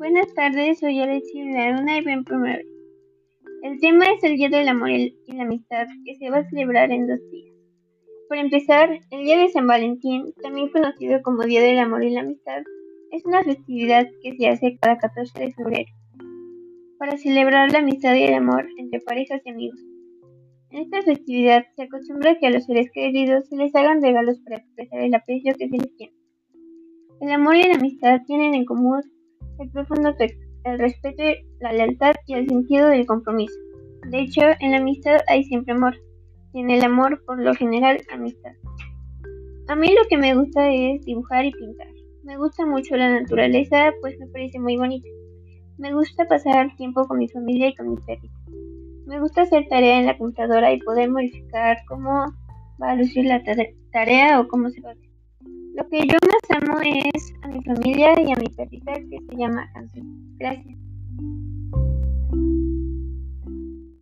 Buenas tardes, soy Alexis Luna y bien primero. El tema es el Día del Amor y la Amistad, que se va a celebrar en dos días. Por empezar, el Día de San Valentín, también conocido como Día del Amor y la Amistad, es una festividad que se hace cada 14 de febrero, para celebrar la amistad y el amor entre parejas y amigos. En esta festividad se acostumbra que a los seres queridos se les hagan regalos para expresar el aprecio que se les tiene. El amor y la amistad tienen en común el profundo afecto, el respeto, la lealtad y el sentido del compromiso. De hecho, en la amistad hay siempre amor, y en el amor, por lo general, amistad. A mí lo que me gusta es dibujar y pintar. Me gusta mucho la naturaleza, pues me parece muy bonita. Me gusta pasar tiempo con mi familia y con mis perritos. Me gusta hacer tarea en la computadora y poder modificar cómo va a lucir la tarea o cómo se va a hacer. Lo que yo más amo es a mi familia y a mi perrita que se llama Hansel. Gracias.